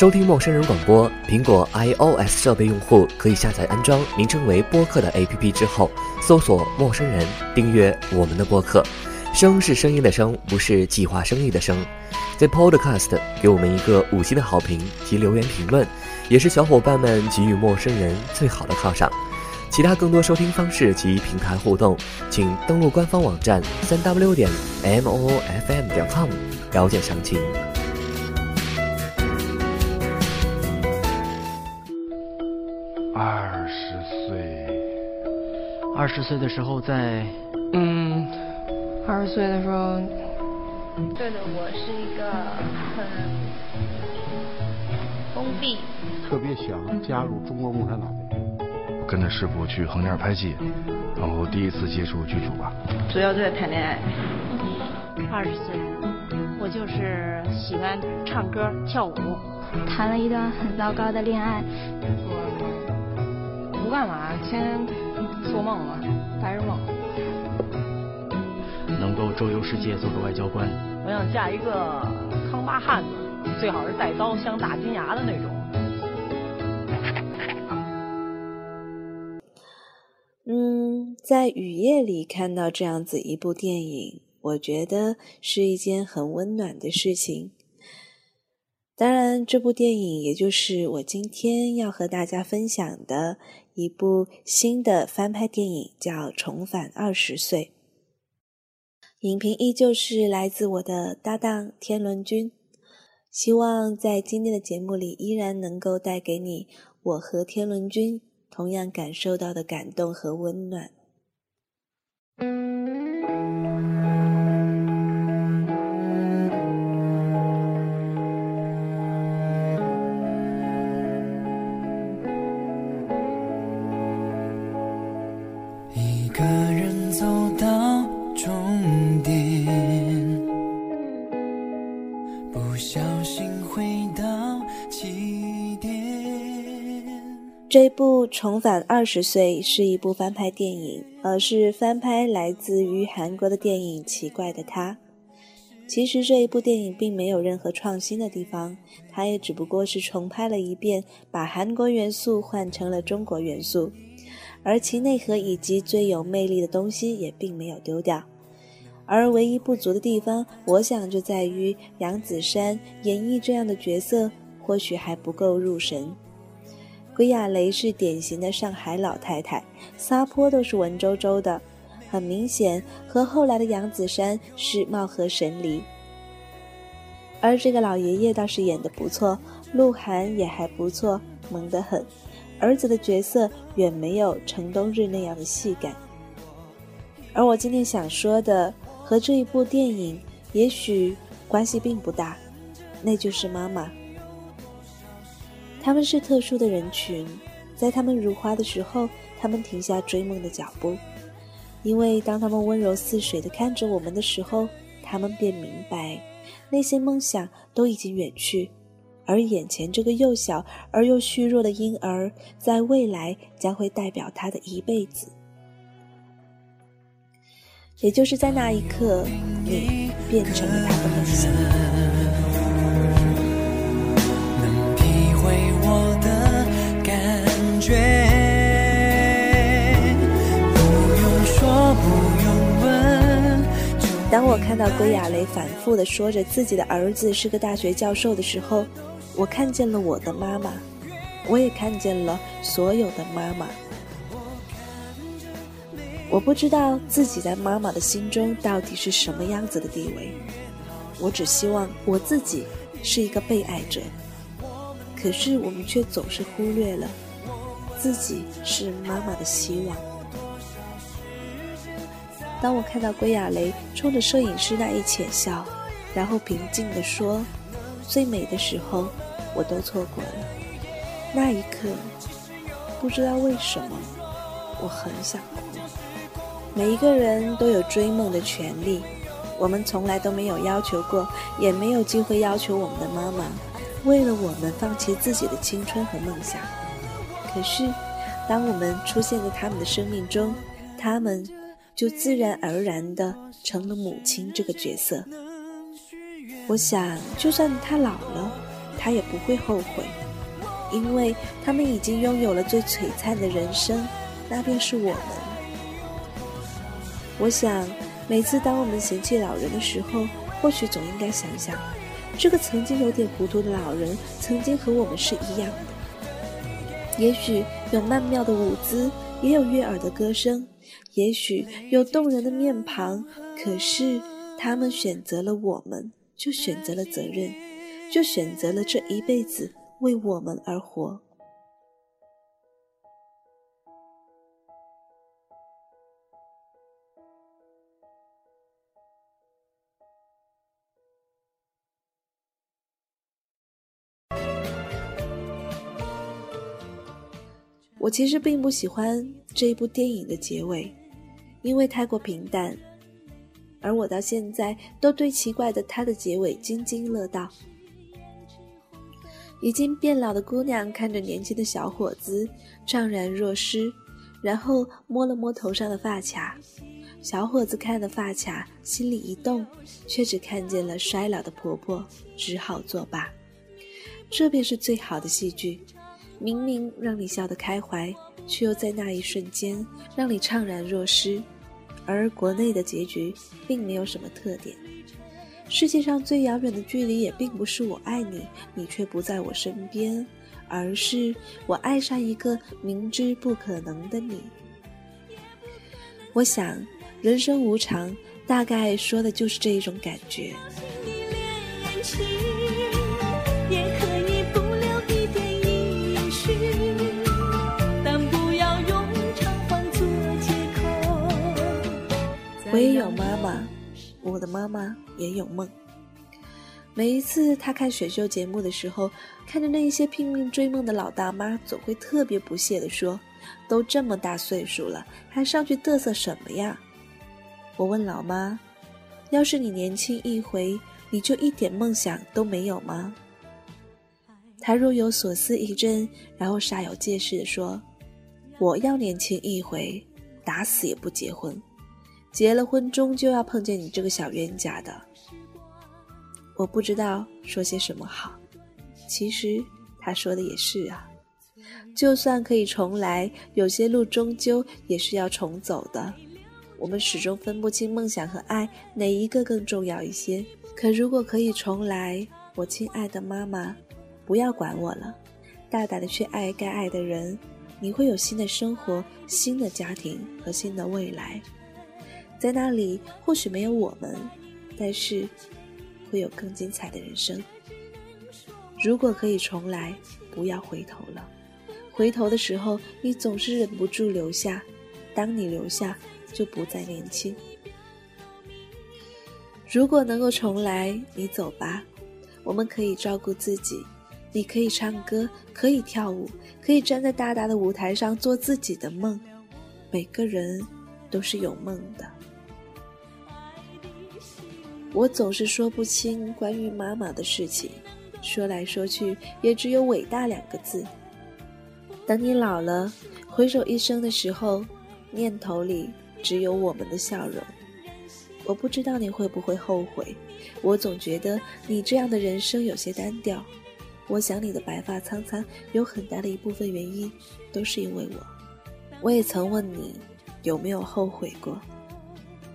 收听陌生人广播，苹果 iOS 设备用户可以下载安装名称为播客的 APP 之后，搜索“陌生人”，订阅我们的播客。声是声音的声，不是计划生育的生。在 Podcast 给我们一个五星的好评及留言评论，也是小伙伴们给予陌生人最好的犒赏。其他更多收听方式及平台互动，请登录官方网站三 w 点 m o o f m 点 com 了解详情。二十岁的时候在，嗯，二十岁的时候，对的，我是一个很封闭，特别想加入中国共产党。跟着师傅去横店拍戏，然后第一次接触剧组吧。主要就在谈恋爱。二十岁，我就是喜欢唱歌跳舞，谈了一段很糟糕的恋爱。我不干嘛，天天做梦了，白日梦。能够周游世界，做个外交官。我想嫁一个康巴汉子，最好是带刀镶大金牙的那种。嗯，在雨夜里看到这样子一部电影，我觉得是一件很温暖的事情。当然，这部电影也就是我今天要和大家分享的一部新的翻拍电影，叫《重返二十岁》。影评依旧是来自我的搭档天伦君，希望在今天的节目里依然能够带给你我和天伦君。同样感受到的感动和温暖。重返二十岁》是一部翻拍电影，而是翻拍来自于韩国的电影《奇怪的他》。其实这一部电影并没有任何创新的地方，它也只不过是重拍了一遍，把韩国元素换成了中国元素，而其内核以及最有魅力的东西也并没有丢掉。而唯一不足的地方，我想就在于杨子姗演绎这样的角色，或许还不够入神。归亚蕾是典型的上海老太太，撒泼都是文绉绉的，很明显和后来的杨子姗是貌合神离。而这个老爷爷倒是演得不错，鹿晗也还不错，萌得很。儿子的角色远没有陈冬日那样的戏感。而我今天想说的和这一部电影也许关系并不大，那就是妈妈。他们是特殊的人群，在他们如花的时候，他们停下追梦的脚步，因为当他们温柔似水地看着我们的时候，他们便明白，那些梦想都已经远去，而眼前这个幼小而又虚弱的婴儿，在未来将会代表他的一辈子。也就是在那一刻，你变成了他的梦想。当我看到归亚蕾反复的说着自己的儿子是个大学教授的时候，我看见了我的妈妈，我也看见了所有的妈妈。我不知道自己在妈妈的心中到底是什么样子的地位，我只希望我自己是一个被爱者。可是我们却总是忽略了，自己是妈妈的希望。当我看到归亚蕾冲着摄影师那一浅笑，然后平静地说：“最美的时候，我都错过了。”那一刻，不知道为什么，我很想哭。每一个人都有追梦的权利，我们从来都没有要求过，也没有机会要求我们的妈妈为了我们放弃自己的青春和梦想。可是，当我们出现在他们的生命中，他们。就自然而然的成了母亲这个角色。我想，就算他老了，他也不会后悔，因为他们已经拥有了最璀璨的人生，那便是我们。我想，每次当我们嫌弃老人的时候，或许总应该想想，这个曾经有点糊涂的老人，曾经和我们是一样。也许有曼妙的舞姿，也有悦耳的歌声，也许有动人的面庞，可是他们选择了我们，就选择了责任，就选择了这一辈子为我们而活。我其实并不喜欢这一部电影的结尾，因为太过平淡，而我到现在都对奇怪的它的结尾津津乐道。已经变老的姑娘看着年轻的小伙子，怅然若失，然后摸了摸头上的发卡。小伙子看了发卡，心里一动，却只看见了衰老的婆婆，只好作罢。这便是最好的戏剧。明明让你笑得开怀，却又在那一瞬间让你怅然若失。而国内的结局并没有什么特点。世界上最遥远的距离也并不是我爱你，你却不在我身边，而是我爱上一个明知不可能的你。我想，人生无常，大概说的就是这一种感觉。也有妈妈，我的妈妈也有梦。每一次她看选秀节目的时候，看着那一些拼命追梦的老大妈，总会特别不屑地说：“都这么大岁数了，还上去嘚瑟什么呀？”我问老妈：“要是你年轻一回，你就一点梦想都没有吗？”她若有所思一阵，然后煞有介事地说：“我要年轻一回，打死也不结婚。”结了婚，终究要碰见你这个小冤家的。我不知道说些什么好。其实他说的也是啊，就算可以重来，有些路终究也是要重走的。我们始终分不清梦想和爱哪一个更重要一些。可如果可以重来，我亲爱的妈妈，不要管我了，大胆的去爱该爱的人，你会有新的生活、新的家庭和新的未来。在那里或许没有我们，但是会有更精彩的人生。如果可以重来，不要回头了。回头的时候，你总是忍不住留下。当你留下，就不再年轻。如果能够重来，你走吧。我们可以照顾自己，你可以唱歌，可以跳舞，可以站在大大的舞台上做自己的梦。每个人都是有梦的。我总是说不清关于妈妈的事情，说来说去也只有伟大两个字。等你老了，回首一生的时候，念头里只有我们的笑容。我不知道你会不会后悔，我总觉得你这样的人生有些单调。我想你的白发苍苍，有很大的一部分原因都是因为我。我也曾问你有没有后悔过，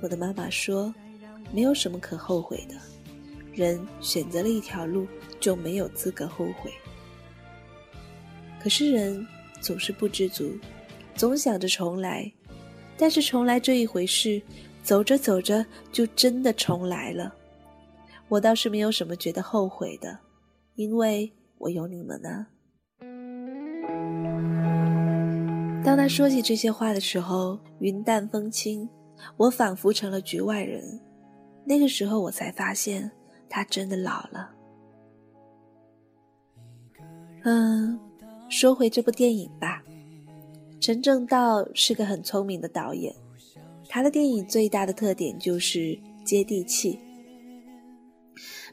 我的妈妈说。没有什么可后悔的，人选择了一条路，就没有资格后悔。可是人总是不知足，总想着重来，但是重来这一回事，走着走着就真的重来了。我倒是没有什么觉得后悔的，因为我有你们呢。当他说起这些话的时候，云淡风轻，我仿佛成了局外人。那个时候，我才发现他真的老了。嗯，说回这部电影吧。陈正道是个很聪明的导演，他的电影最大的特点就是接地气。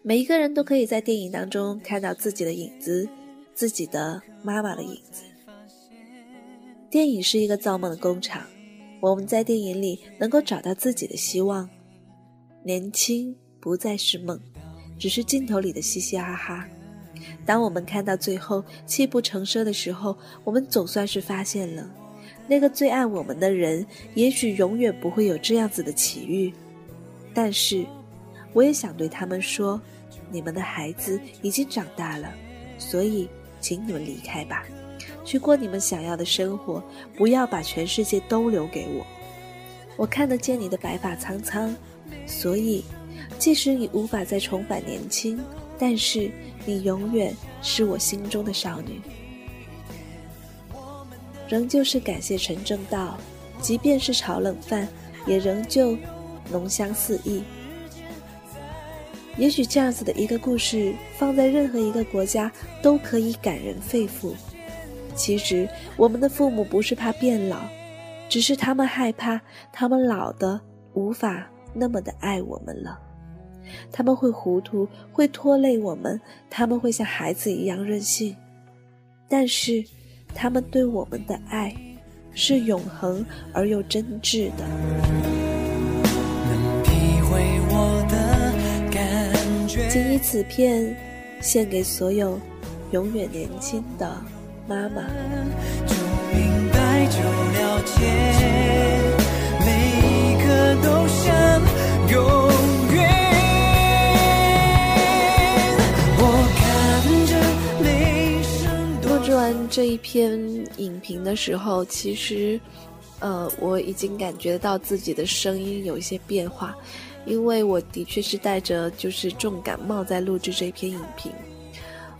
每一个人都可以在电影当中看到自己的影子，自己的妈妈的影子。电影是一个造梦的工厂，我们在电影里能够找到自己的希望。年轻不再是梦，只是镜头里的嘻嘻哈哈。当我们看到最后泣不成声的时候，我们总算是发现了，那个最爱我们的人，也许永远不会有这样子的奇遇。但是，我也想对他们说，你们的孩子已经长大了，所以，请你们离开吧，去过你们想要的生活，不要把全世界都留给我。我看得见你的白发苍苍，所以，即使你无法再重返年轻，但是你永远是我心中的少女。仍旧是感谢陈正道，即便是炒冷饭，也仍旧浓香四溢。也许这样子的一个故事，放在任何一个国家都可以感人肺腑。其实，我们的父母不是怕变老。只是他们害怕，他们老的无法那么的爱我们了。他们会糊涂，会拖累我们，他们会像孩子一样任性。但是，他们对我们的爱是永恒而又真挚的。仅以此片，献给所有永远年轻的妈妈。就了解，每一刻都像永远。我看着雷声。录制完这一篇影评的时候，其实，呃，我已经感觉到自己的声音有一些变化，因为我的确是带着就是重感冒在录制这篇影评。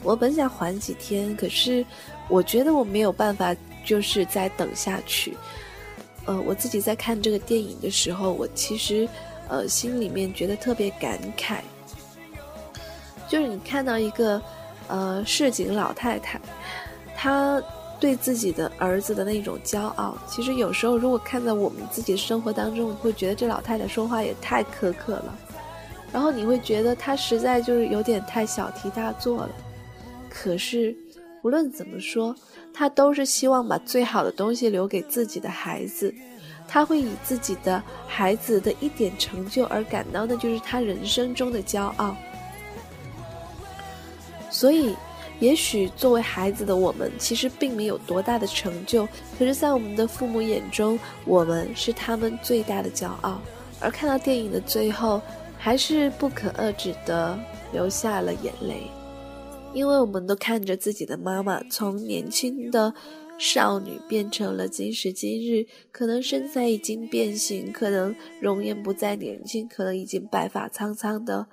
我本想缓几天，可是我觉得我没有办法。就是在等下去，呃，我自己在看这个电影的时候，我其实，呃，心里面觉得特别感慨。就是你看到一个，呃，市井老太太，她对自己的儿子的那种骄傲，其实有时候如果看在我们自己生活当中，你会觉得这老太太说话也太苛刻了，然后你会觉得她实在就是有点太小题大做了。可是无论怎么说。他都是希望把最好的东西留给自己的孩子，他会以自己的孩子的一点成就而感到，那就是他人生中的骄傲。所以，也许作为孩子的我们，其实并没有多大的成就，可是，在我们的父母眼中，我们是他们最大的骄傲。而看到电影的最后，还是不可遏制的流下了眼泪。因为我们都看着自己的妈妈从年轻的少女变成了今时今日，可能身材已经变形，可能容颜不再年轻，可能已经白发苍苍的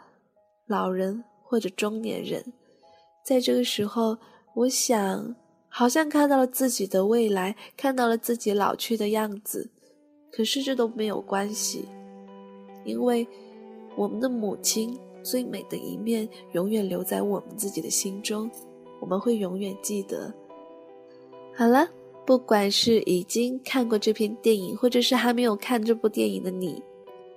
老人或者中年人。在这个时候，我想，好像看到了自己的未来，看到了自己老去的样子。可是这都没有关系，因为我们的母亲。最美的一面永远留在我们自己的心中，我们会永远记得。好了，不管是已经看过这篇电影，或者是还没有看这部电影的你，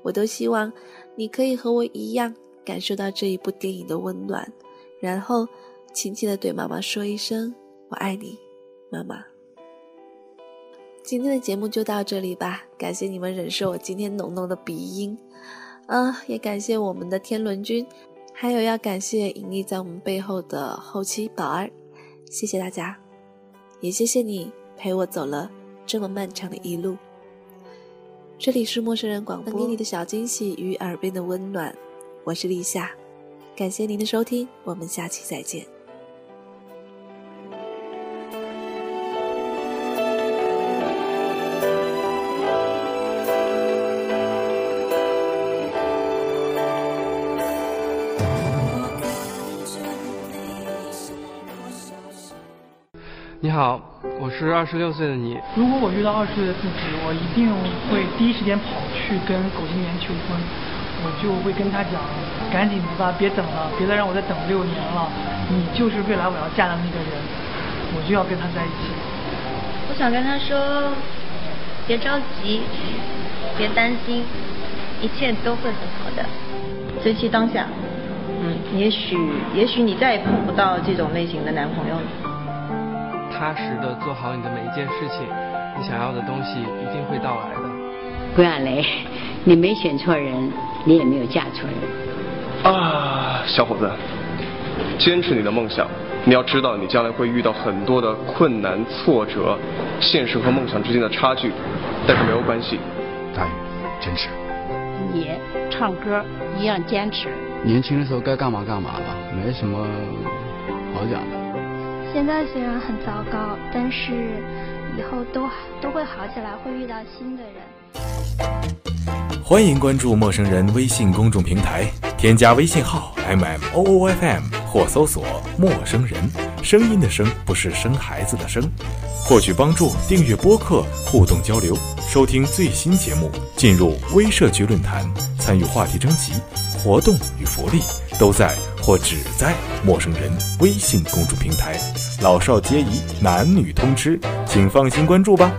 我都希望你可以和我一样感受到这一部电影的温暖，然后轻轻的对妈妈说一声“我爱你，妈妈”。今天的节目就到这里吧，感谢你们忍受我今天浓浓的鼻音。啊，也感谢我们的天伦君，还有要感谢隐匿在我们背后的后期宝儿，谢谢大家，也谢谢你陪我走了这么漫长的一路。这里是陌生人广播，给你的小惊喜与耳边的温暖，我是立夏，感谢您的收听，我们下期再见。我是二十六岁的你。如果我遇到二十岁的自己，我一定会第一时间跑去跟苟金元求婚，我就会跟他讲，赶紧的吧，别等了，别再让我再等六年了，你就是未来我要嫁的那个人，我就要跟他在一起。我想跟他说，别着急，别担心，一切都会很好的，珍惜当下。嗯，也许也许你再也碰不到这种类型的男朋友了。踏实的做好你的每一件事情，你想要的东西一定会到来的。郭亚雷，你没选错人，你也没有嫁错人。啊，小伙子，坚持你的梦想，你要知道，你将来会遇到很多的困难、挫折，现实和梦想之间的差距，但是没有关系。大宇，坚持。你唱歌一样坚持。年轻的时候该干嘛干嘛吧，没什么好讲的。现在虽然很糟糕，但是以后都都会好起来，会遇到新的人。欢迎关注陌生人微信公众平台，添加微信号 m m o o f m 或搜索“陌生人”，声音的声不是生孩子的生。获取帮助，订阅播客，互动交流，收听最新节目，进入微社区论坛，参与话题征集，活动与福利都在或只在陌生人微信公众平台，老少皆宜，男女通吃，请放心关注吧。